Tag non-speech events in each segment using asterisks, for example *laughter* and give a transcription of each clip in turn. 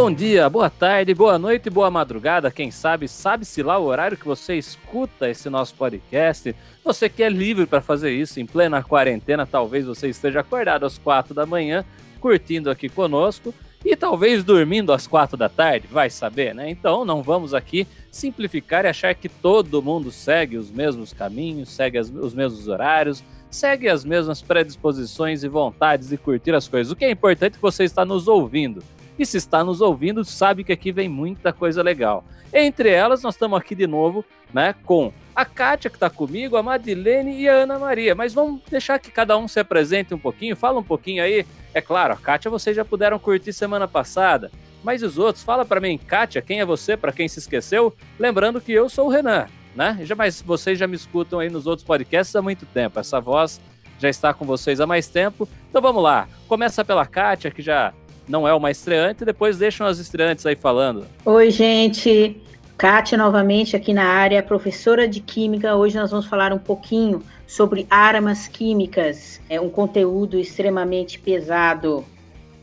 bom dia, boa tarde, boa noite, boa madrugada. Quem sabe, sabe-se lá o horário que você escuta esse nosso podcast. Você que é livre para fazer isso em plena quarentena, talvez você esteja acordado às quatro da manhã, curtindo aqui conosco e talvez dormindo às quatro da tarde, vai saber, né? Então não vamos aqui simplificar e achar que todo mundo segue os mesmos caminhos, segue as, os mesmos horários, segue as mesmas predisposições e vontades de curtir as coisas. O que é importante é que você está nos ouvindo. E se está nos ouvindo, sabe que aqui vem muita coisa legal. Entre elas, nós estamos aqui de novo, né, com a Kátia, que está comigo, a Madilene e a Ana Maria. Mas vamos deixar que cada um se apresente um pouquinho, fala um pouquinho aí. É claro, a Kátia vocês já puderam curtir semana passada. Mas os outros, fala para mim, Kátia, quem é você, para quem se esqueceu? Lembrando que eu sou o Renan, né? Já, mas vocês já me escutam aí nos outros podcasts há muito tempo. Essa voz já está com vocês há mais tempo. Então vamos lá. Começa pela Kátia, que já não é uma estreante, depois deixam as estreantes aí falando. Oi, gente. Kátia novamente aqui na área, professora de Química. Hoje nós vamos falar um pouquinho sobre armas químicas. É um conteúdo extremamente pesado,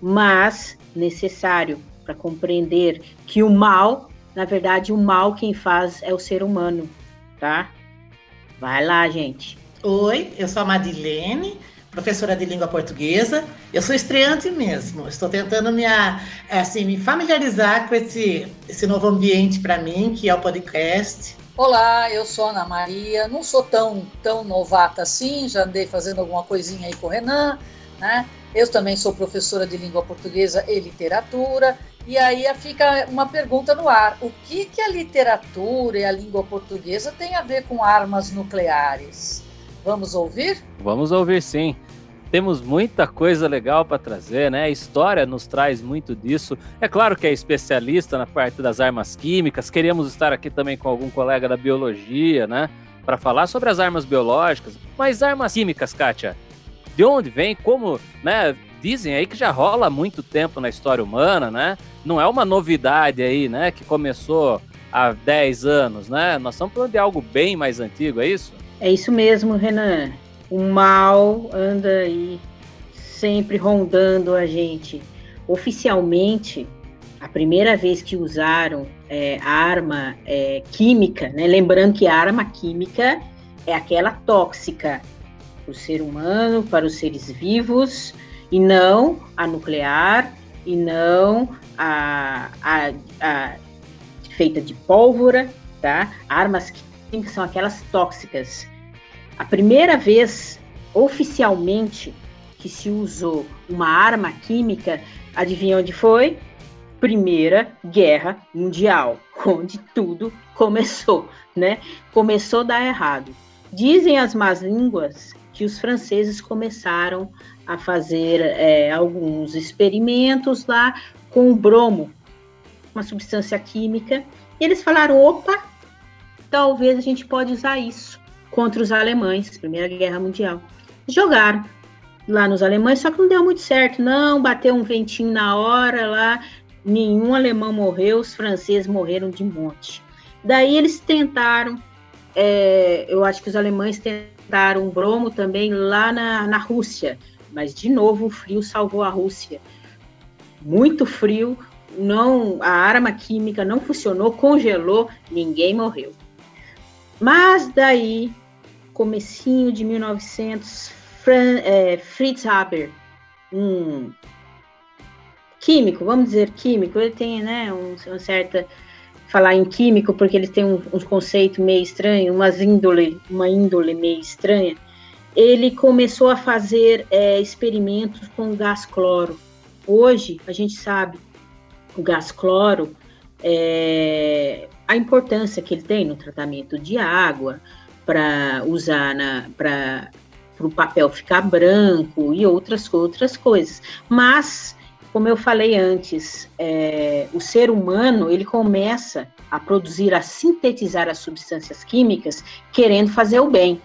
mas necessário para compreender que o mal, na verdade, o mal quem faz é o ser humano, tá? Vai lá, gente. Oi, eu sou a Madilene, professora de língua portuguesa. Eu sou estreante mesmo. Estou tentando me, assim, me familiarizar com esse, esse novo ambiente para mim, que é o podcast. Olá, eu sou Ana Maria. Não sou tão, tão novata assim, já andei fazendo alguma coisinha aí com o Renan, né? Eu também sou professora de língua portuguesa e literatura. E aí fica uma pergunta no ar: o que, que a literatura e a língua portuguesa têm a ver com armas nucleares? Vamos ouvir? Vamos ouvir sim. Temos muita coisa legal para trazer, né? A história nos traz muito disso. É claro que é especialista na parte das armas químicas. Queríamos estar aqui também com algum colega da biologia, né? Para falar sobre as armas biológicas. Mas armas químicas, Kátia, de onde vem? Como, né? Dizem aí que já rola há muito tempo na história humana, né? Não é uma novidade aí, né? Que começou há 10 anos, né? Nós estamos falando de algo bem mais antigo, é isso? É isso mesmo, Renan. O mal anda aí sempre rondando a gente. Oficialmente, a primeira vez que usaram é, arma é, química, né? lembrando que a arma química é aquela tóxica para o ser humano, para os seres vivos, e não a nuclear, e não a, a, a feita de pólvora, tá? Armas químicas são aquelas tóxicas a primeira vez, oficialmente, que se usou uma arma química, adivinha onde foi? Primeira Guerra Mundial, *laughs* onde tudo começou, né? Começou a dar errado. Dizem as más línguas que os franceses começaram a fazer é, alguns experimentos lá com o bromo, uma substância química, e eles falaram: opa, talvez a gente pode usar isso contra os alemães, Primeira Guerra Mundial. Jogaram lá nos alemães, só que não deu muito certo, não, bateu um ventinho na hora lá, nenhum alemão morreu, os franceses morreram de monte. Daí eles tentaram, é, eu acho que os alemães tentaram um bromo também lá na, na Rússia, mas de novo o frio salvou a Rússia. Muito frio, não, a arma química não funcionou, congelou, ninguém morreu. Mas daí comecinho de 1900, Fran, é, Fritz Haber, um químico, vamos dizer químico, ele tem né, um, uma certa falar em químico porque ele tem um, um conceito meio estranho, umas índole, uma índole meio estranha. Ele começou a fazer é, experimentos com gás cloro. Hoje a gente sabe o gás cloro é, a importância que ele tem no tratamento de água, para usar para o papel ficar branco e outras, outras coisas. Mas, como eu falei antes, é, o ser humano ele começa a produzir, a sintetizar as substâncias químicas querendo fazer o bem.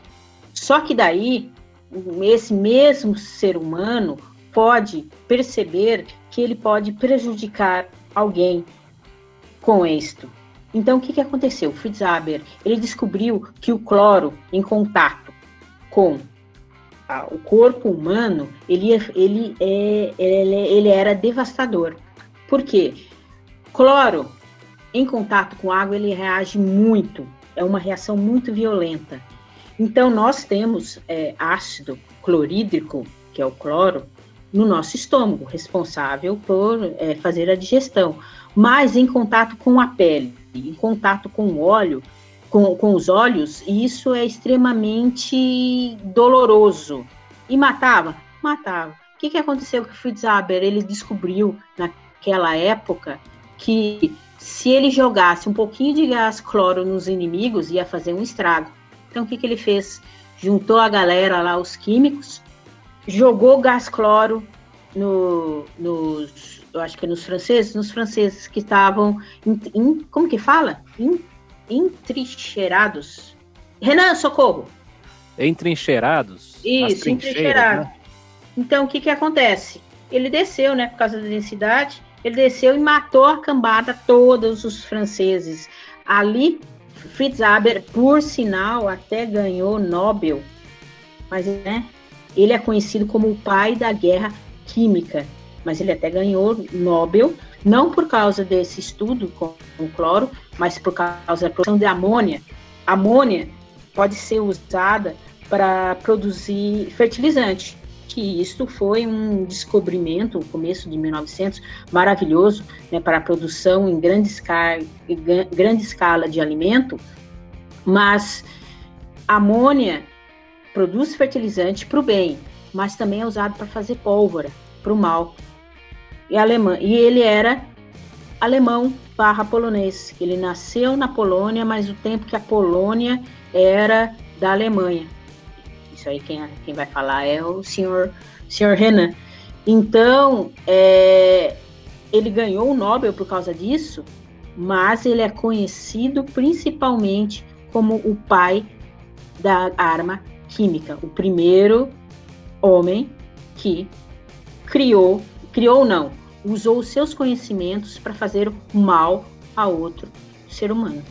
Só que daí, esse mesmo ser humano pode perceber que ele pode prejudicar alguém com isto. Então, o que, que aconteceu? Fritz Haber, ele descobriu que o cloro em contato com a, o corpo humano, ele, ele, é, ele, ele era devastador. Por quê? Cloro, em contato com água, ele reage muito. É uma reação muito violenta. Então, nós temos é, ácido clorídrico, que é o cloro, no nosso estômago, responsável por é, fazer a digestão. Mas em contato com a pele, em contato com o óleo, com, com os olhos, isso é extremamente doloroso. E matava? Matava. O que, que aconteceu com o Fritz Haber? Ele descobriu naquela época que se ele jogasse um pouquinho de gás cloro nos inimigos, ia fazer um estrago. Então, o que, que ele fez? Juntou a galera lá, os químicos, jogou gás cloro no, nos, eu acho que nos franceses, nos franceses que estavam, como que fala? In, entrincheirados. Renan, socorro! Entrincheirados? Isso, entrincheirados. Né? Então, o que que acontece? Ele desceu, né, por causa da densidade, ele desceu e matou a cambada, todos os franceses. Ali, Fritz Haber, por sinal, até ganhou Nobel, mas né, ele é conhecido como o pai da guerra química, mas ele até ganhou Nobel, não por causa desse estudo com o cloro, mas por causa da produção de amônia. Amônia pode ser usada para produzir fertilizante que isto foi um descobrimento, no começo de 1900, maravilhoso né, para a produção em grande escala, grande escala de alimento, mas amônia produz fertilizante para o bem, mas também é usado para fazer pólvora, para o mal. E, alemã, e ele era alemão barra polonês. Ele nasceu na Polônia, mas o tempo que a Polônia era da Alemanha. Isso aí quem, quem vai falar é o senhor, senhor Renan. Então, é, ele ganhou o Nobel por causa disso, mas ele é conhecido principalmente como o pai da arma química, o primeiro homem que criou, criou não, usou os seus conhecimentos para fazer mal a outro ser humano.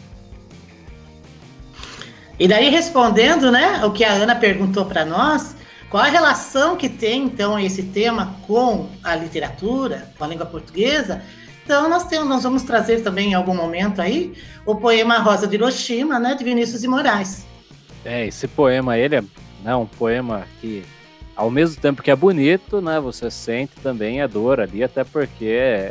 E daí, respondendo, né, o que a Ana perguntou para nós, qual a relação que tem, então, esse tema com a literatura, com a língua portuguesa? Então, nós, temos, nós vamos trazer também, em algum momento aí, o poema Rosa de Hiroshima, né, de Vinícius de Moraes. É, esse poema, ele é né, um poema que, ao mesmo tempo que é bonito, né, você sente também a dor ali, até porque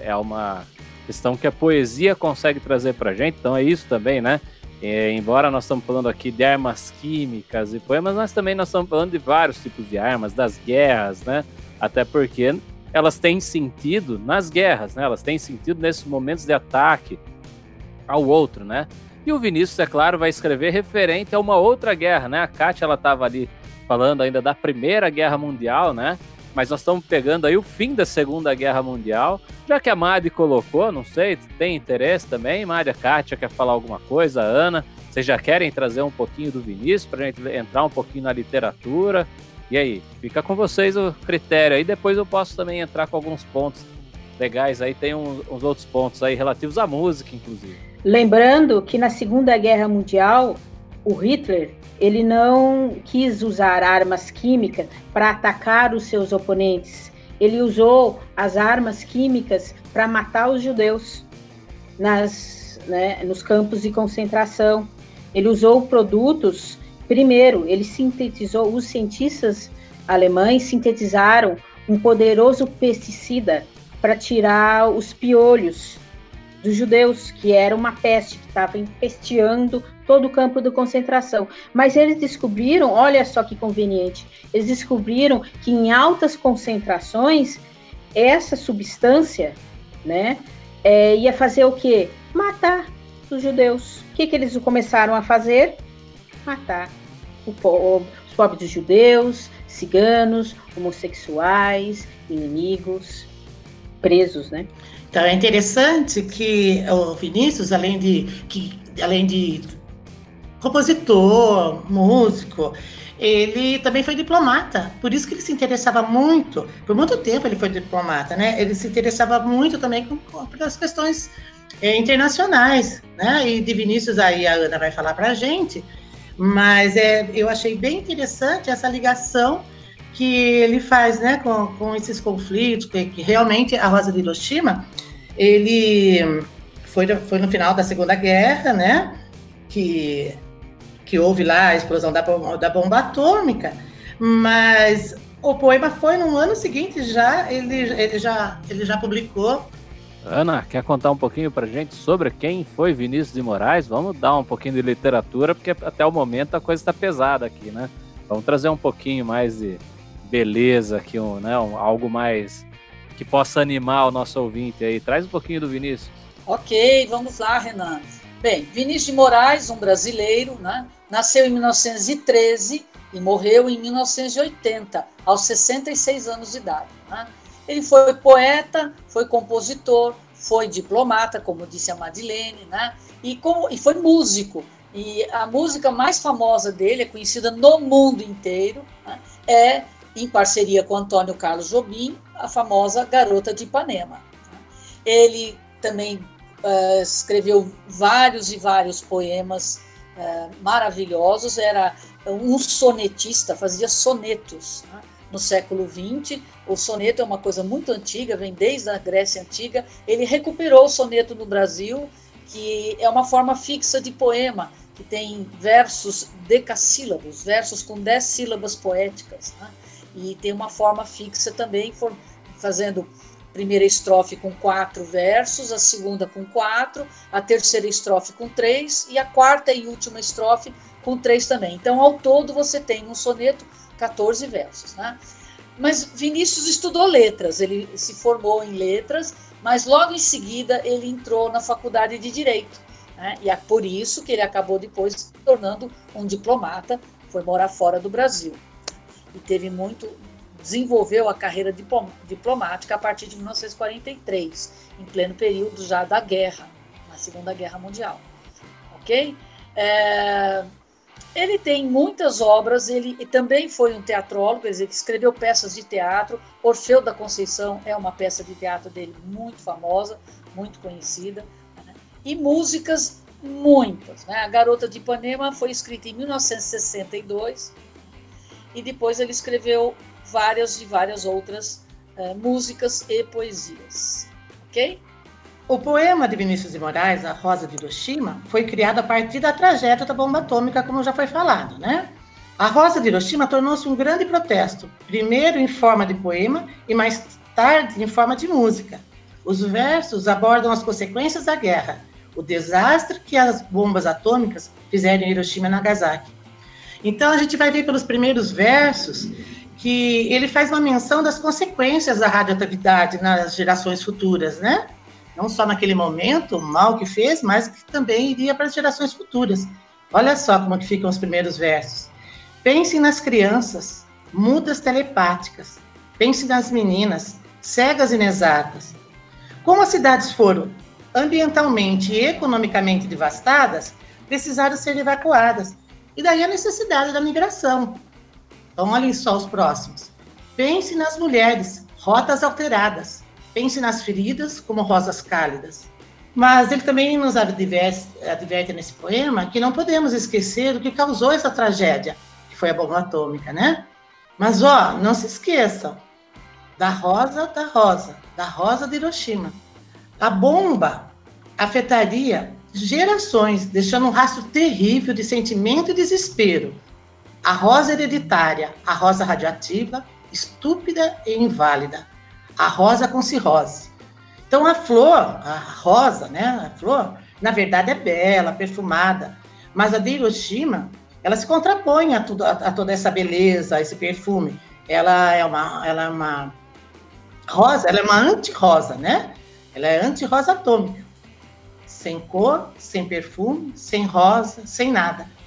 é uma questão que a poesia consegue trazer pra gente, então é isso também, né? É, embora nós estamos falando aqui de armas químicas e poemas, mas também nós estamos falando de vários tipos de armas, das guerras, né? Até porque elas têm sentido nas guerras, né? Elas têm sentido nesses momentos de ataque ao outro, né? E o Vinícius, é claro, vai escrever referente a uma outra guerra, né? A Kátia, ela estava ali falando ainda da Primeira Guerra Mundial, né? mas nós estamos pegando aí o fim da Segunda Guerra Mundial. Já que a Madi colocou, não sei, tem interesse também? Madi, a Kátia quer falar alguma coisa? A Ana, vocês já querem trazer um pouquinho do Vinícius para a gente entrar um pouquinho na literatura? E aí, fica com vocês o critério aí, depois eu posso também entrar com alguns pontos legais aí, tem uns, uns outros pontos aí relativos à música, inclusive. Lembrando que na Segunda Guerra Mundial, o Hitler ele não quis usar armas químicas para atacar os seus oponentes. Ele usou as armas químicas para matar os judeus nas, né, nos campos de concentração. Ele usou produtos. Primeiro, ele sintetizou, os cientistas alemães sintetizaram um poderoso pesticida para tirar os piolhos dos judeus, que era uma peste que estava empesteando todo o campo de concentração. Mas eles descobriram, olha só que conveniente, eles descobriram que em altas concentrações essa substância, né, é, ia fazer o quê? Matar os judeus. O que, que eles começaram a fazer? Matar o, os pobres judeus, ciganos, homossexuais, inimigos, presos, né? Então é interessante que o Vinícius, além de, que, além de compositor, músico, ele também foi diplomata. Por isso que ele se interessava muito, por muito tempo ele foi diplomata, né? Ele se interessava muito também com, com as questões é, internacionais, né? E de Vinícius aí a Ana vai falar para a gente, mas é, eu achei bem interessante essa ligação que ele faz, né, com, com esses conflitos, que, que realmente a Rosa de Hiroshima, ele foi, foi no final da Segunda Guerra, né? Que, que houve lá a explosão da, da bomba atômica, mas o poema foi no ano seguinte já, ele, ele, já, ele já publicou. Ana, quer contar um pouquinho pra gente sobre quem foi Vinícius de Moraes? Vamos dar um pouquinho de literatura, porque até o momento a coisa está pesada aqui, né? Vamos trazer um pouquinho mais de beleza aqui, um, né? Um, algo mais que possa animar o nosso ouvinte aí. Traz um pouquinho do Vinícius. Ok, vamos lá, Renan. Bem, Vinícius de Moraes, um brasileiro, né? Nasceu em 1913 e morreu em 1980, aos 66 anos de idade. Né? Ele foi poeta, foi compositor, foi diplomata, como disse a Madeleine, né? e, com, e foi músico. E a música mais famosa dele, é conhecida no mundo inteiro, né? é, em parceria com Antônio Carlos Jobim, a famosa Garota de Ipanema. Né? Ele também uh, escreveu vários e vários poemas uh, maravilhosos, era um sonetista, fazia sonetos. Né? No século XX, o soneto é uma coisa muito antiga, vem desde a Grécia Antiga. Ele recuperou o soneto no Brasil, que é uma forma fixa de poema, que tem versos decassílabos, versos com dez sílabas poéticas. Né? E tem uma forma fixa também, fazendo primeira estrofe com quatro versos, a segunda com quatro, a terceira estrofe com três e a quarta e última estrofe com três também. Então, ao todo, você tem um soneto 14 versos. Né? Mas Vinícius estudou letras, ele se formou em letras, mas logo em seguida ele entrou na faculdade de Direito. Né? E é por isso que ele acabou depois se tornando um diplomata, foi morar fora do Brasil. E teve muito, desenvolveu a carreira diplomática a partir de 1943, em pleno período já da guerra, na Segunda Guerra Mundial. Ok? É, ele tem muitas obras, ele também foi um teatrólogo, quer dizer, que escreveu peças de teatro. Orfeu da Conceição é uma peça de teatro dele muito famosa, muito conhecida. Né? E músicas, muitas. Né? A Garota de Ipanema foi escrita em 1962 e depois ele escreveu várias e várias outras uh, músicas e poesias. Ok? O poema de Vinícius de Moraes, A Rosa de Hiroshima, foi criado a partir da tragédia da bomba atômica, como já foi falado, né? A Rosa de Hiroshima tornou-se um grande protesto, primeiro em forma de poema e mais tarde em forma de música. Os versos abordam as consequências da guerra, o desastre que as bombas atômicas fizeram em Hiroshima e Nagasaki. Então a gente vai ver pelos primeiros versos que ele faz uma menção das consequências da radioatividade nas gerações futuras, né? não só naquele momento, o mal que fez, mas que também iria para as gerações futuras. Olha só como que ficam os primeiros versos. Pense nas crianças, mudas telepáticas. Pense nas meninas, cegas inexatas. Como as cidades foram ambientalmente e economicamente devastadas, precisaram ser evacuadas. E daí a necessidade da migração. Então, olhem só os próximos. Pense nas mulheres, rotas alteradas. Pense nas feridas como rosas cálidas. Mas ele também nos adverte, adverte nesse poema que não podemos esquecer o que causou essa tragédia, que foi a bomba atômica, né? Mas, ó, não se esqueçam da rosa da rosa, da rosa de Hiroshima. A bomba afetaria gerações, deixando um rastro terrível de sentimento e desespero. A rosa hereditária, a rosa radioativa, estúpida e inválida a rosa com cirrose. Então a flor, a rosa, né, a flor, na verdade é bela, perfumada, mas a de Hiroshima, ela se contrapõe a, tudo, a, a toda essa beleza, a esse perfume. Ela é uma, ela é uma rosa, ela é uma anti-rosa, né? Ela é anti-rosa atômica. Sem cor, sem perfume, sem rosa, sem nada.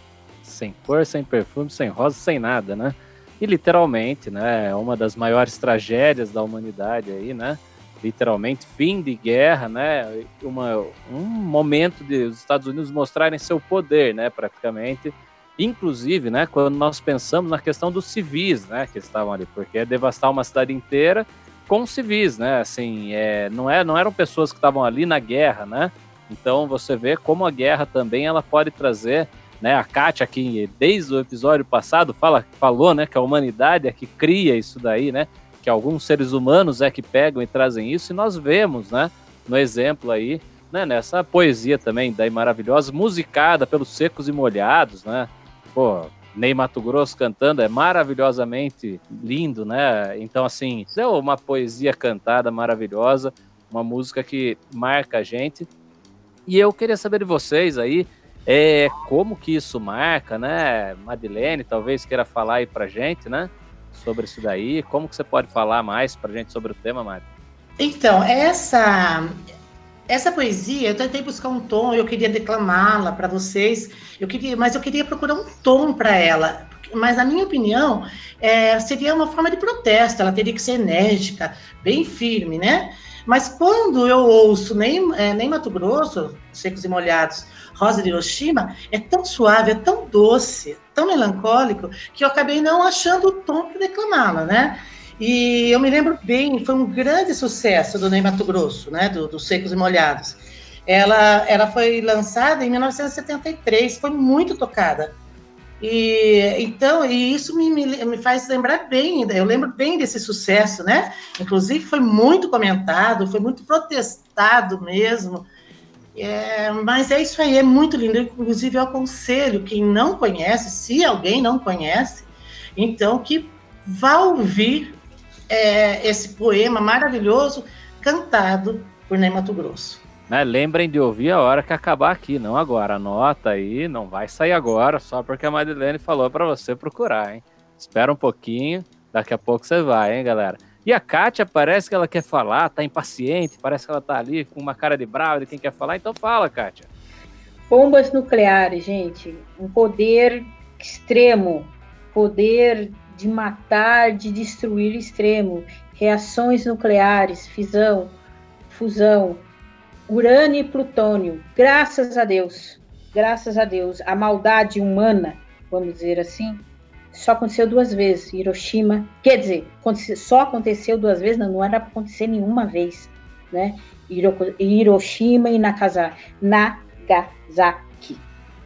Sem cor, sem perfume, sem rosa, sem nada, né? E literalmente, né, é uma das maiores tragédias da humanidade aí, né? Literalmente, fim de guerra, né? Uma, um momento de os Estados Unidos mostrarem seu poder, né, praticamente. Inclusive, né, quando nós pensamos na questão dos civis, né, que estavam ali, porque é devastar uma cidade inteira com civis, né? Assim, é, não, é, não eram pessoas que estavam ali na guerra, né? Então você vê como a guerra também ela pode trazer né? A Kátia aqui, desde o episódio passado, fala, falou né, que a humanidade é que cria isso daí, né? Que alguns seres humanos é que pegam e trazem isso, e nós vemos, né? No exemplo aí né, nessa poesia também daí maravilhosa, musicada pelos Secos e Molhados, né? Pô, Ney Mato Grosso cantando é maravilhosamente lindo, né? Então, assim, é uma poesia cantada maravilhosa, uma música que marca a gente. E eu queria saber de vocês aí, é, como que isso marca, né? Madeleine, talvez queira falar aí pra gente, né? Sobre isso daí. Como que você pode falar mais pra gente sobre o tema, Mari? Então, essa essa poesia, eu tentei buscar um tom, eu queria declamá-la para vocês, eu queria, mas eu queria procurar um tom para ela. Mas, na minha opinião, é, seria uma forma de protesto, ela teria que ser enérgica, bem firme, né? Mas quando eu ouço nem, é, nem Mato Grosso, Secos e Molhados, Rosa de Hiroshima, é tão suave, é tão doce, tão melancólico, que eu acabei não achando o tom para declamá-la, né? E eu me lembro bem, foi um grande sucesso do Ney Mato Grosso, né, do, do Secos e Molhados. Ela, ela foi lançada em 1973, foi muito tocada. E então, e isso me, me, me, faz lembrar bem, eu lembro bem desse sucesso, né? Inclusive foi muito comentado, foi muito protestado mesmo. É, mas é isso aí, é muito lindo. Inclusive, eu aconselho quem não conhece, se alguém não conhece, então que vá ouvir é, esse poema maravilhoso cantado por Ney Mato Grosso. Né, lembrem de ouvir a hora que acabar aqui, não agora. Anota aí, não vai sair agora, só porque a Madeleine falou para você procurar, hein? Espera um pouquinho, daqui a pouco você vai, hein, galera? E a Kátia parece que ela quer falar, tá impaciente, parece que ela tá ali com uma cara de brava de quem quer falar, então fala, Kátia. Bombas nucleares, gente, um poder extremo, poder de matar, de destruir extremo, reações nucleares, fisão, fusão, urânio e plutônio. Graças a Deus, graças a Deus, a maldade humana, vamos dizer assim, só aconteceu duas vezes. Hiroshima, quer dizer, só aconteceu duas vezes, não, não era para acontecer nenhuma vez, né? Hiroshima e Nagasaki,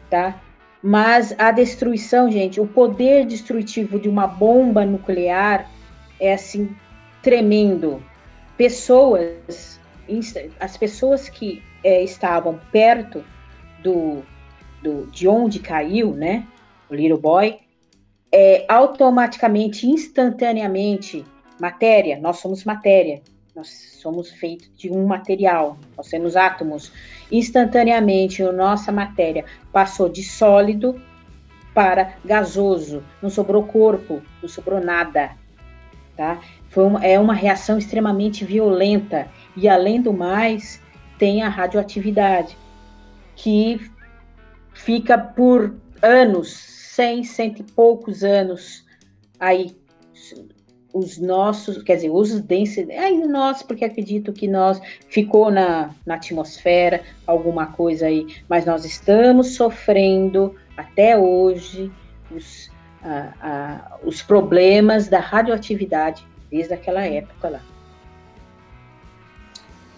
tá? Mas a destruição, gente, o poder destrutivo de uma bomba nuclear é assim tremendo. Pessoas, as pessoas que é, estavam perto do, do, de onde caiu, né, o Little Boy, é, automaticamente, instantaneamente, matéria, nós somos matéria, nós somos feitos de um material, nós temos átomos. Instantaneamente, a nossa matéria passou de sólido para gasoso, não sobrou corpo, não sobrou nada, tá? Foi uma, é uma reação extremamente violenta e além do mais tem a radioatividade que fica por anos, cem, cento e poucos anos aí os nossos, quer dizer, os densidade, é nós, porque acredito que nós ficou na, na atmosfera alguma coisa aí, mas nós estamos sofrendo até hoje os, os problemas da radioatividade desde aquela época lá.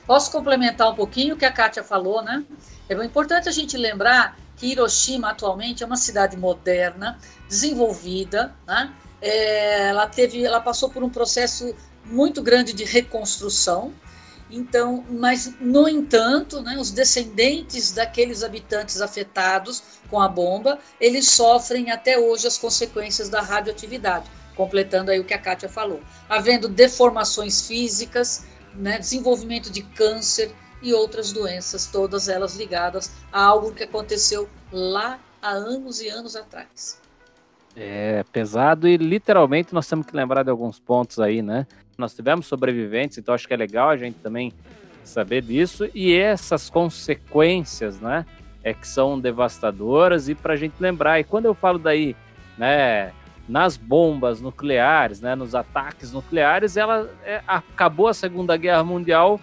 Posso complementar um pouquinho o que a Kátia falou, né? É importante a gente lembrar que Hiroshima atualmente é uma cidade moderna, desenvolvida, né? é, ela teve, ela passou por um processo muito grande de reconstrução. Então, mas no entanto, né, os descendentes daqueles habitantes afetados com a bomba, eles sofrem até hoje as consequências da radioatividade, completando aí o que a Kátia falou, havendo deformações físicas, né, desenvolvimento de câncer e outras doenças, todas elas ligadas a algo que aconteceu lá há anos e anos atrás. É pesado e literalmente nós temos que lembrar de alguns pontos aí, né? Nós tivemos sobreviventes, então acho que é legal a gente também saber disso e essas consequências, né? É que são devastadoras e para a gente lembrar. E quando eu falo daí, né? Nas bombas nucleares, né? Nos ataques nucleares, ela é, acabou a Segunda Guerra Mundial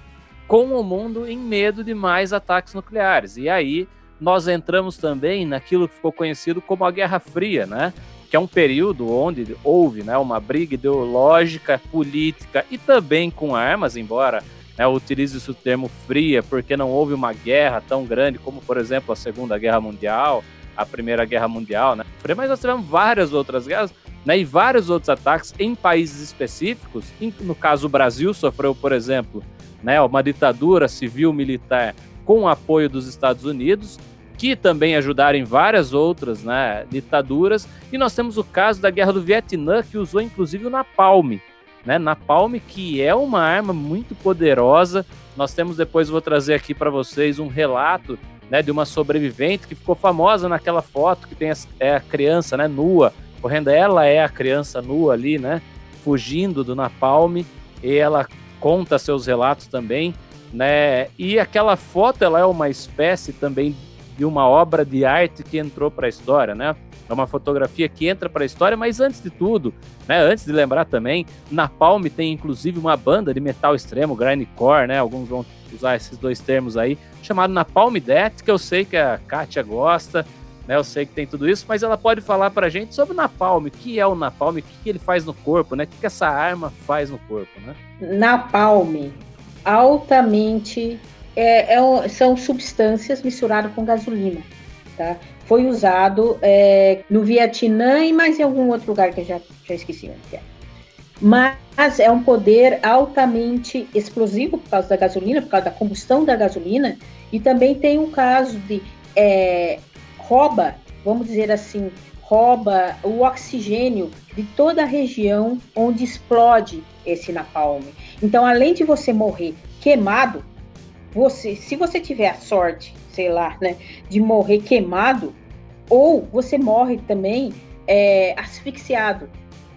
com o mundo em medo de mais ataques nucleares. E aí nós entramos também naquilo que ficou conhecido como a Guerra Fria, né? que é um período onde houve né, uma briga ideológica, política e também com armas, embora né, utilize o termo fria, porque não houve uma guerra tão grande como, por exemplo, a Segunda Guerra Mundial, a Primeira Guerra Mundial, né? Mas nós tivemos várias outras guerras né, e vários outros ataques em países específicos. No caso, o Brasil sofreu, por exemplo, né, uma ditadura civil-militar com apoio dos Estados Unidos, que também ajudaram em várias outras né, ditaduras. E nós temos o caso da Guerra do Vietnã, que usou inclusive o napalm. Né, napalm, que é uma arma muito poderosa. Nós temos depois, vou trazer aqui para vocês um relato né, de uma sobrevivente que ficou famosa naquela foto que tem a, é a criança né, nua, correndo. Ela é a criança nua ali, né, fugindo do napalm. E ela conta seus relatos também. Né? E aquela foto ela é uma espécie também de uma obra de arte que entrou para a história, né? É uma fotografia que entra para a história, mas antes de tudo, né, antes de lembrar também, na Palme tem inclusive uma banda de metal extremo, grindcore, né? Alguns vão usar esses dois termos aí, chamado Napalm Death, que eu sei que a Kátia gosta, né? Eu sei que tem tudo isso, mas ela pode falar pra gente sobre o Napalm, o que é o Napalm, o que ele faz no corpo, né? O que essa arma faz no corpo, né? Napalm, altamente é, é, são substâncias misturadas com gasolina, tá? Foi usado é, no Vietnã e mais em algum outro lugar que eu já, já esqueci onde é. Mas é um poder altamente explosivo por causa da gasolina, por causa da combustão da gasolina, e também tem um caso de é, rouba, vamos dizer assim, rouba o oxigênio de toda a região onde explode esse napalm. Então, além de você morrer queimado, você, se você tiver a sorte, sei lá, né, de morrer queimado, ou você morre também é, asfixiado,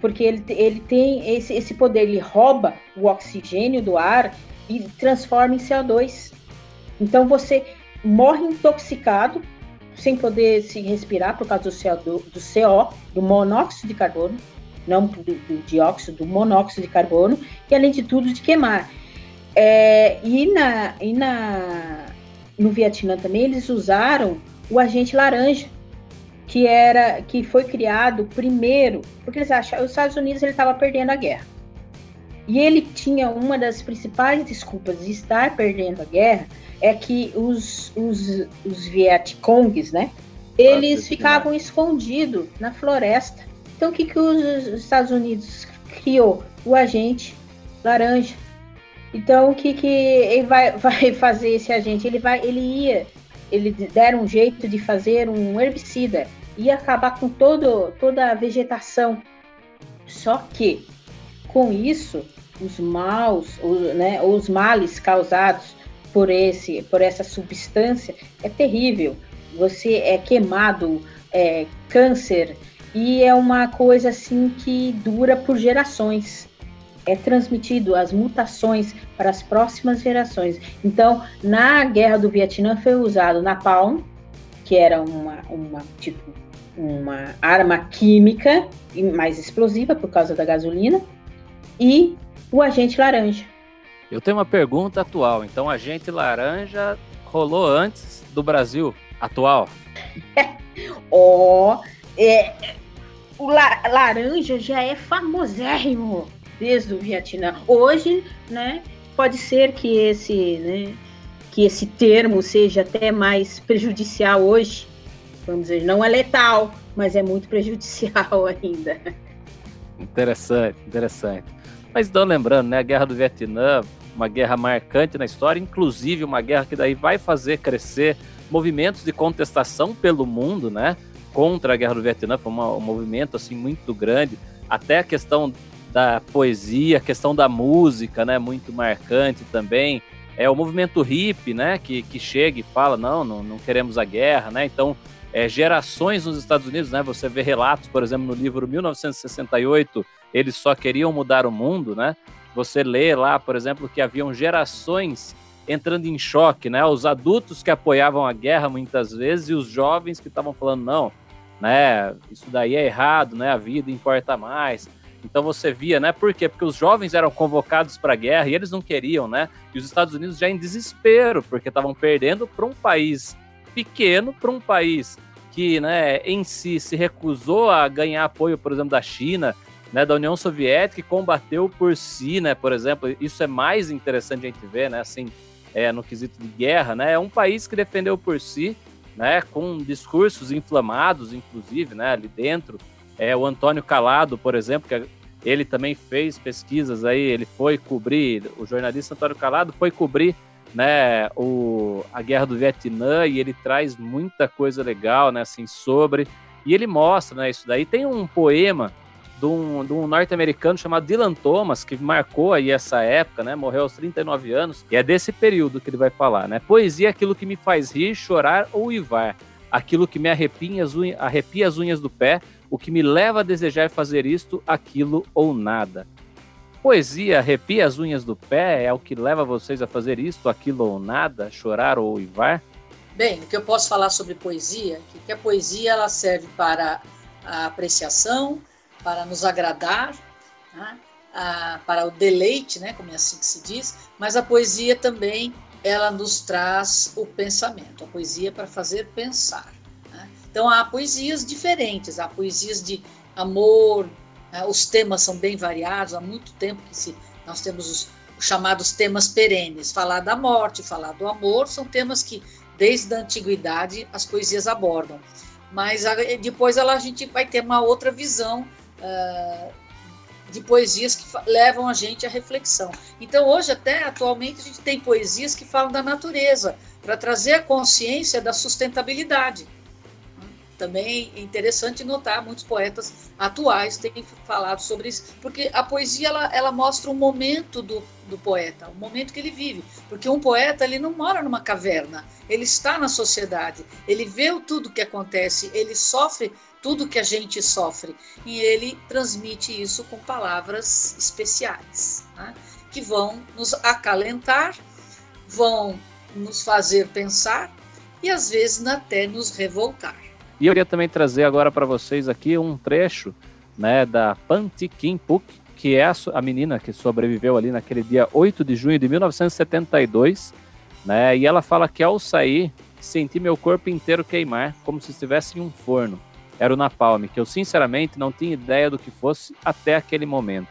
porque ele, ele tem esse, esse poder, ele rouba o oxigênio do ar e transforma em CO2. Então você morre intoxicado, sem poder se respirar por causa do CO, do CO, do monóxido de carbono, não do, do dióxido, do monóxido de carbono, e além de tudo de queimar. É, e na, e na, no Vietnã também eles usaram o agente laranja, que era que foi criado primeiro, porque eles achavam os Estados Unidos ele estava perdendo a guerra. E ele tinha uma das principais desculpas de estar perdendo a guerra é que os, os, os Vietcongs, né? Eles ah, ficavam escondidos na floresta. Então o que, que os Estados Unidos criou? O agente laranja então, o que, que ele vai, *laughs* vai fazer esse agente? Ele vai, ele ia, ele deram um jeito de fazer um herbicida, ia acabar com todo, toda a vegetação. Só que, com isso, os maus, os, né, os males causados por esse, por essa substância é terrível. Você é queimado, é câncer e é uma coisa assim que dura por gerações é transmitido as mutações para as próximas gerações. Então, na guerra do Vietnã foi usado napalm, que era uma, uma tipo uma arma química mais explosiva por causa da gasolina e o agente laranja. Eu tenho uma pergunta atual. Então, agente laranja rolou antes do Brasil atual? *laughs* Ó, oh, é, o la laranja já é famosérrimo desde o Vietnã. Hoje, né, pode ser que esse, né, que esse termo seja até mais prejudicial hoje. Vamos dizer, não é letal, mas é muito prejudicial *laughs* ainda. Interessante, interessante. Mas então lembrando, né, a Guerra do Vietnã, uma guerra marcante na história, inclusive uma guerra que daí vai fazer crescer movimentos de contestação pelo mundo, né, contra a Guerra do Vietnã, foi uma, um movimento assim muito grande, até a questão da poesia, a questão da música, né, muito marcante também. É o movimento hippie, né, que, que chega e fala, não, não, não queremos a guerra, né, então é, gerações nos Estados Unidos, né, você vê relatos, por exemplo, no livro 1968, eles só queriam mudar o mundo, né, você lê lá, por exemplo, que haviam gerações entrando em choque, né, os adultos que apoiavam a guerra muitas vezes e os jovens que estavam falando, não, né, isso daí é errado, né, a vida importa mais, então você via, né? Por quê? Porque os jovens eram convocados para a guerra e eles não queriam, né? E os Estados Unidos já em desespero, porque estavam perdendo para um país pequeno, para um país que, né, em si se recusou a ganhar apoio, por exemplo, da China, né, da União Soviética, e combateu por si, né? Por exemplo, isso é mais interessante a gente ver, né? Assim, é, no quesito de guerra, né? É um país que defendeu por si, né? Com discursos inflamados, inclusive, né? Ali dentro. É, o Antônio Calado, por exemplo, que ele também fez pesquisas aí, ele foi cobrir, o jornalista Antônio Calado foi cobrir né, o, a guerra do Vietnã e ele traz muita coisa legal, né, assim, sobre e ele mostra, né, isso daí. Tem um poema de um, um norte-americano chamado Dylan Thomas, que marcou aí essa época, né? Morreu aos 39 anos. E é desse período que ele vai falar, né? Poesia é aquilo que me faz rir, chorar ou ivar. Aquilo que me arrepia as, unhas, arrepia as unhas do pé, o que me leva a desejar fazer isto, aquilo ou nada. Poesia arrepia as unhas do pé é o que leva vocês a fazer isto, aquilo ou nada, chorar ou ivar? Bem, o que eu posso falar sobre poesia, é que a poesia ela serve para a apreciação, para nos agradar, né? ah, para o deleite, né, como é assim que se diz, mas a poesia também ela nos traz o pensamento, a poesia para fazer pensar. Então há poesias diferentes, há poesias de amor, né? os temas são bem variados, há muito tempo que se, nós temos os, os chamados temas perenes, falar da morte, falar do amor, são temas que desde a antiguidade as poesias abordam. Mas depois ela, a gente vai ter uma outra visão uh, de poesias que levam a gente à reflexão. Então, hoje, até atualmente, a gente tem poesias que falam da natureza, para trazer a consciência da sustentabilidade. Também é interessante notar, muitos poetas atuais têm falado sobre isso, porque a poesia ela, ela mostra o momento do, do poeta, o momento que ele vive. Porque um poeta ele não mora numa caverna, ele está na sociedade, ele vê tudo que acontece, ele sofre tudo que a gente sofre e ele transmite isso com palavras especiais, né? que vão nos acalentar, vão nos fazer pensar e às vezes até nos revoltar. E eu queria também trazer agora para vocês aqui um trecho né, da Panti Kimpuk, que é a, a, menina que sobreviveu ali naquele dia 8 de junho de 1972, né, e ela fala que ao sair, senti meu corpo inteiro queimar, como se estivesse em um forno. Era o Napalm, que eu sinceramente não tinha ideia do que fosse até aquele momento.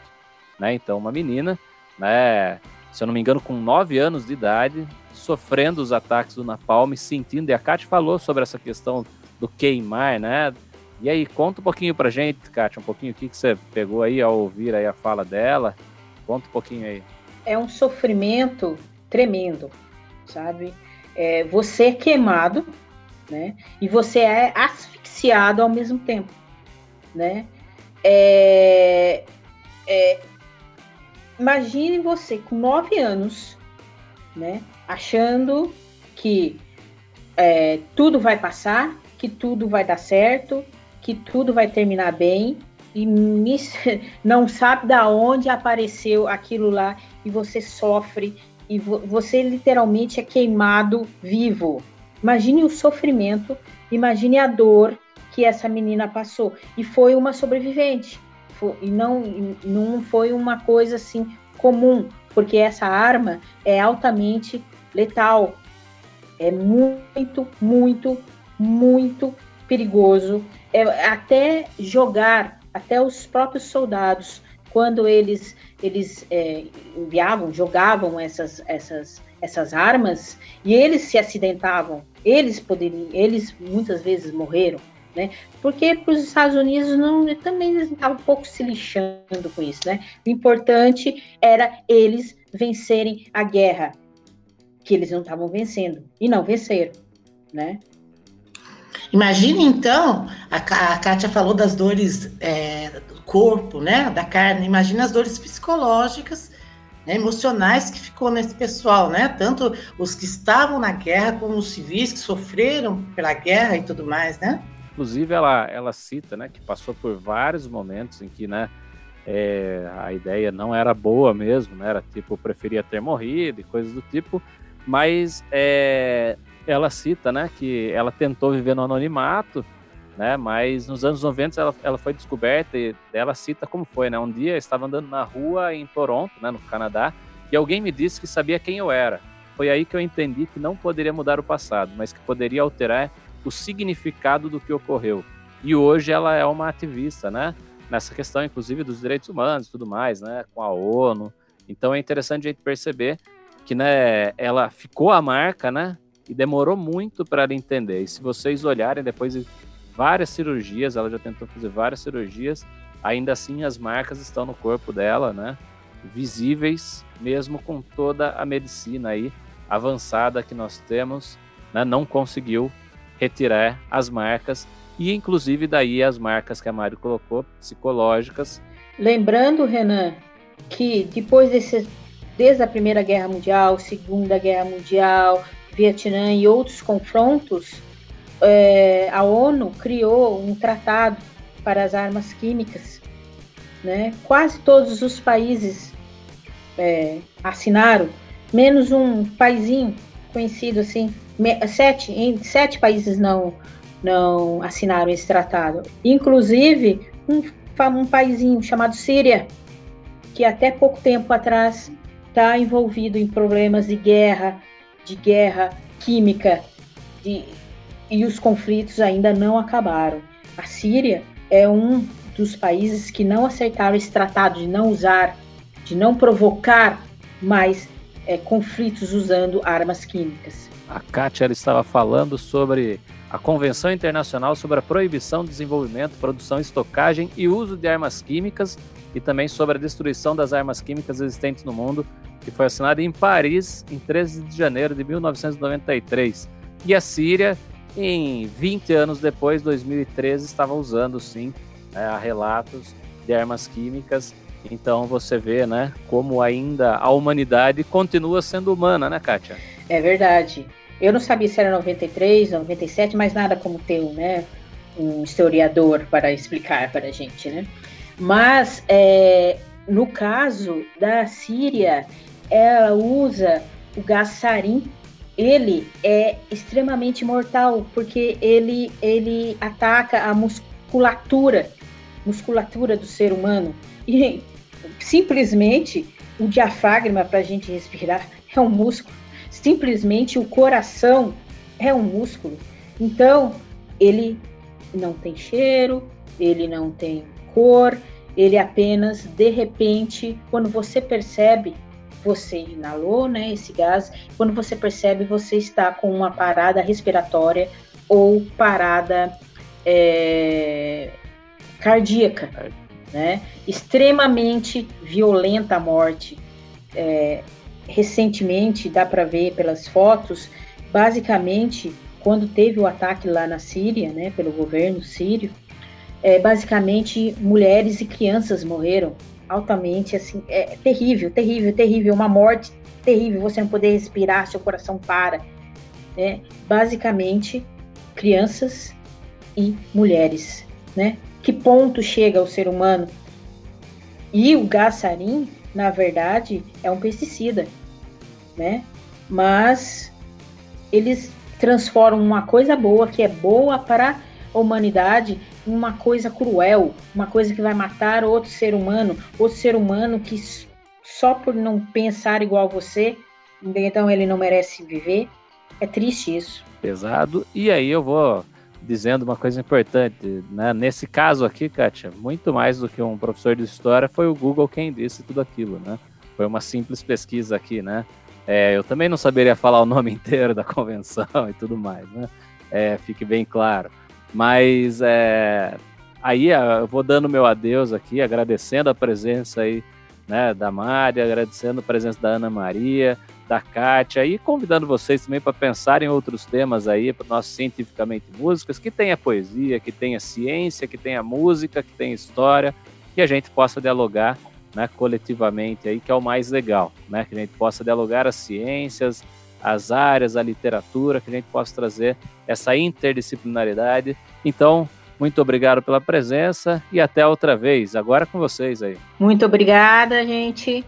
Né? Então, uma menina, né, se eu não me engano, com 9 anos de idade, sofrendo os ataques do Napalm, sentindo, e a Kátia falou sobre essa questão do queimar, né? E aí, conta um pouquinho pra gente, Kátia, um pouquinho o que, que você pegou aí ao ouvir aí a fala dela. Conta um pouquinho aí. É um sofrimento tremendo, sabe? É, você é queimado, né? E você é asfixiado ao mesmo tempo, né? É, é, imagine você com nove anos, né? Achando que é, tudo vai passar, que tudo vai dar certo, que tudo vai terminar bem e *laughs* não sabe da onde apareceu aquilo lá e você sofre e você literalmente é queimado vivo. Imagine o sofrimento, imagine a dor que essa menina passou e foi uma sobrevivente. Foi, e não, não foi uma coisa assim comum, porque essa arma é altamente letal. É muito, muito, muito perigoso. É, até jogar, até os próprios soldados, quando eles, eles é, enviavam, jogavam essas, essas, essas armas e eles se acidentavam, eles poderiam, eles muitas vezes morreram. Né? Porque para os Estados Unidos não, também eles estavam um pouco se lixando com isso, né? O importante era eles vencerem a guerra, que eles não estavam vencendo e não venceram, né? Imagine então, a, a Kátia falou das dores é, do corpo, né, da carne, imagine as dores psicológicas, né, emocionais que ficou nesse pessoal, né, tanto os que estavam na guerra como os civis que sofreram pela guerra e tudo mais, né. Inclusive ela, ela cita, né, que passou por vários momentos em que, né, é, a ideia não era boa mesmo, né, era tipo, preferia ter morrido e coisas do tipo, mas é, ela cita, né, que ela tentou viver no anonimato, né, mas nos anos 90 ela, ela foi descoberta e ela cita como foi, né, um dia estava andando na rua em Toronto, né, no Canadá, e alguém me disse que sabia quem eu era. Foi aí que eu entendi que não poderia mudar o passado, mas que poderia alterar o significado do que ocorreu. E hoje ela é uma ativista, né, nessa questão, inclusive, dos direitos humanos e tudo mais, né, com a ONU. Então é interessante a gente perceber que, né, ela ficou a marca, né, e demorou muito para ela entender. E se vocês olharem depois de várias cirurgias, ela já tentou fazer várias cirurgias, ainda assim as marcas estão no corpo dela, né? Visíveis, mesmo com toda a medicina aí avançada que nós temos, né, não conseguiu retirar as marcas e inclusive daí as marcas que a Mário colocou, psicológicas. Lembrando, Renan, que depois desse, desde a Primeira Guerra Mundial, Segunda Guerra Mundial, Vietnã e outros confrontos, é, a ONU criou um tratado para as armas químicas. Né? Quase todos os países é, assinaram, menos um paizinho conhecido assim, sete, em sete países não não assinaram esse tratado. Inclusive um, um paizinho chamado Síria, que até pouco tempo atrás está envolvido em problemas de guerra, de guerra química, de, e os conflitos ainda não acabaram. A Síria é um dos países que não aceitaram esse tratado de não usar, de não provocar mais é, conflitos usando armas químicas. A Kátia estava falando sobre a Convenção Internacional sobre a Proibição, Desenvolvimento, Produção, Estocagem e Uso de Armas Químicas e também sobre a destruição das armas químicas existentes no mundo, que foi assinada em Paris em 13 de janeiro de 1993. E a Síria, em 20 anos depois, 2013, estava usando sim, né, há relatos de armas químicas. Então você vê, né, como ainda a humanidade continua sendo humana, né, Kátia? É verdade. Eu não sabia se era 93, 97, mas nada como ter um, né, um historiador para explicar para a gente, né? Mas é, no caso da Síria, ela usa o gás sarin. Ele é extremamente mortal porque ele ele ataca a musculatura, musculatura do ser humano e simplesmente o diafragma para a gente respirar *laughs* é um músculo simplesmente o coração é um músculo. Então, ele não tem cheiro, ele não tem cor, ele apenas, de repente, quando você percebe, você inalou né, esse gás, quando você percebe, você está com uma parada respiratória ou parada é, cardíaca, né? extremamente violenta a morte. É, recentemente, dá para ver pelas fotos, basicamente, quando teve o ataque lá na Síria, né, pelo governo sírio, é, basicamente mulheres e crianças morreram altamente, assim, é terrível, terrível, terrível, uma morte terrível, você não poder respirar, seu coração para, né? Basicamente, crianças e mulheres, né? Que ponto chega o ser humano? E o gás sarin na verdade, é um pesticida, né? Mas eles transformam uma coisa boa, que é boa para humanidade, em uma coisa cruel, uma coisa que vai matar outro ser humano, outro ser humano que só por não pensar igual você, então ele não merece viver. É triste isso. Pesado. E aí eu vou dizendo uma coisa importante. Né? Nesse caso aqui, Kátia, muito mais do que um professor de história, foi o Google quem disse tudo aquilo. Né? Foi uma simples pesquisa aqui. Né? É, eu também não saberia falar o nome *laughs* inteiro da convenção e tudo mais. Né? É, fique bem claro. Mas é, aí eu vou dando meu adeus aqui, agradecendo a presença aí, né, da Mari, agradecendo a presença da Ana Maria, da Kátia e convidando vocês também para pensar em outros temas aí para nós cientificamente músicas, que tenha poesia, que tenha ciência, que tenha música, que tenha história, que a gente possa dialogar, né, coletivamente aí, que é o mais legal, né, que a gente possa dialogar as ciências, as áreas, a literatura, que a gente possa trazer essa interdisciplinaridade. Então, muito obrigado pela presença e até outra vez. Agora com vocês aí. Muito obrigada, gente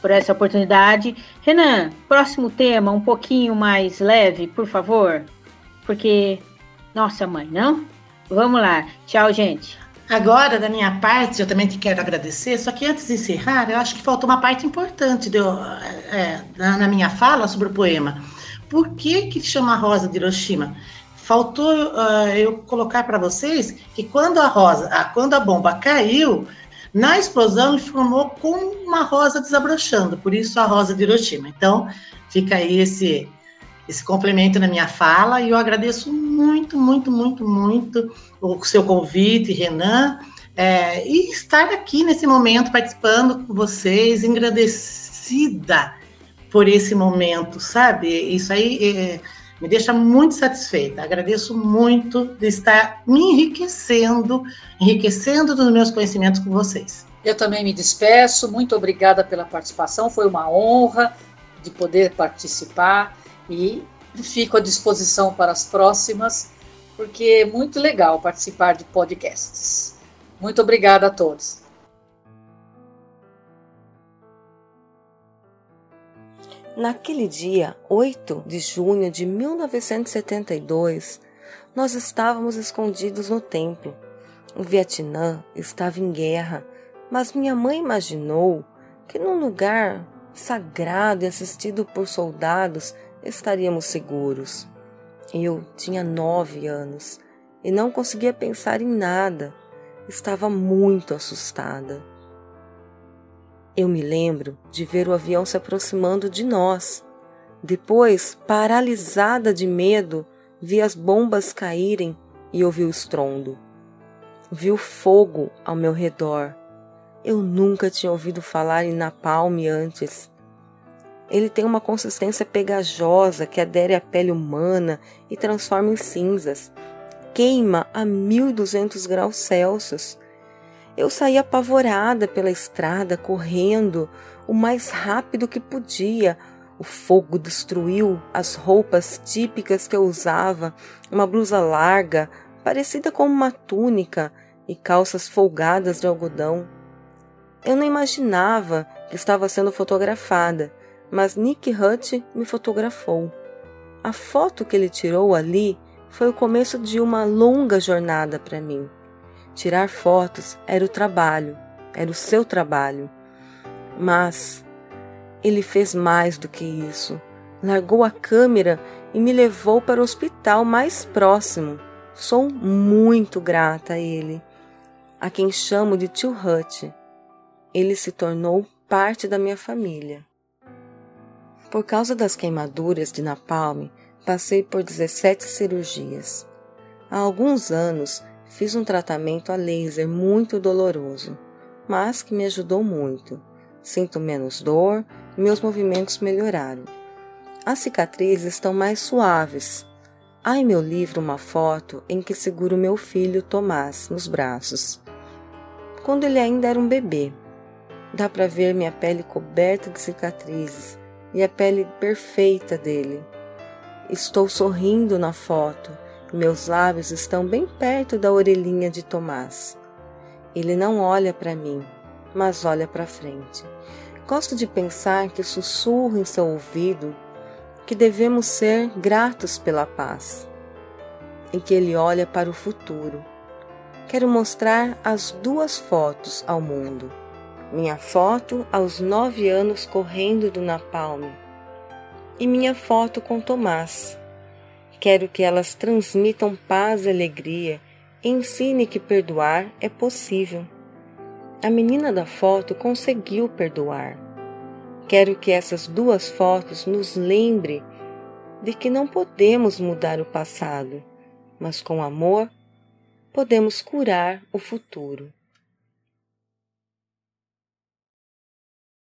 por essa oportunidade. Renan, próximo tema, um pouquinho mais leve, por favor. Porque, nossa mãe, não? Vamos lá. Tchau, gente. Agora, da minha parte, eu também te quero agradecer, só que antes de encerrar, eu acho que faltou uma parte importante de, é, na minha fala sobre o poema. Por que, que chama Rosa de Hiroshima? Faltou uh, eu colocar para vocês que quando a rosa, ah, quando a bomba caiu, na explosão, ele formou com uma rosa desabrochando, por isso a rosa de Hiroshima. Então, fica aí esse, esse complemento na minha fala e eu agradeço muito, muito, muito, muito o seu convite, Renan, é, e estar aqui nesse momento participando com vocês, engrandecida por esse momento, sabe? Isso aí é, me deixa muito satisfeita. Agradeço muito de estar me enriquecendo, enriquecendo dos meus conhecimentos com vocês. Eu também me despeço, muito obrigada pela participação, foi uma honra de poder participar e fico à disposição para as próximas, porque é muito legal participar de podcasts. Muito obrigada a todos. Naquele dia, 8 de junho de 1972, nós estávamos escondidos no templo. O Vietnã estava em guerra, mas minha mãe imaginou que num lugar sagrado e assistido por soldados estaríamos seguros. Eu tinha nove anos e não conseguia pensar em nada. Estava muito assustada. Eu me lembro de ver o avião se aproximando de nós. Depois, paralisada de medo, vi as bombas caírem e ouvi o estrondo. Vi o fogo ao meu redor. Eu nunca tinha ouvido falar em napalm antes. Ele tem uma consistência pegajosa que adere à pele humana e transforma em cinzas. Queima a 1200 graus Celsius eu saí apavorada pela estrada, correndo o mais rápido que podia. O fogo destruiu as roupas típicas que eu usava, uma blusa larga, parecida com uma túnica, e calças folgadas de algodão. Eu não imaginava que estava sendo fotografada, mas Nick Hutt me fotografou. A foto que ele tirou ali foi o começo de uma longa jornada para mim. Tirar fotos era o trabalho, era o seu trabalho. Mas ele fez mais do que isso. Largou a câmera e me levou para o hospital mais próximo. Sou muito grata a ele, a quem chamo de tio Hut. Ele se tornou parte da minha família. Por causa das queimaduras de napalm, passei por 17 cirurgias. Há alguns anos Fiz um tratamento a laser muito doloroso, mas que me ajudou muito. Sinto menos dor meus movimentos melhoraram. As cicatrizes estão mais suaves. Há em meu livro uma foto em que seguro meu filho Tomás nos braços. Quando ele ainda era um bebê. Dá para ver minha pele coberta de cicatrizes e a pele perfeita dele. Estou sorrindo na foto meus lábios estão bem perto da orelhinha de Tomás. Ele não olha para mim, mas olha para frente. Gosto de pensar que sussurro em seu ouvido que devemos ser gratos pela paz e que ele olha para o futuro. Quero mostrar as duas fotos ao mundo. Minha foto aos nove anos correndo do Napalm e minha foto com Tomás Quero que elas transmitam paz e alegria. Ensine que perdoar é possível. A menina da foto conseguiu perdoar. Quero que essas duas fotos nos lembre de que não podemos mudar o passado, mas com amor podemos curar o futuro.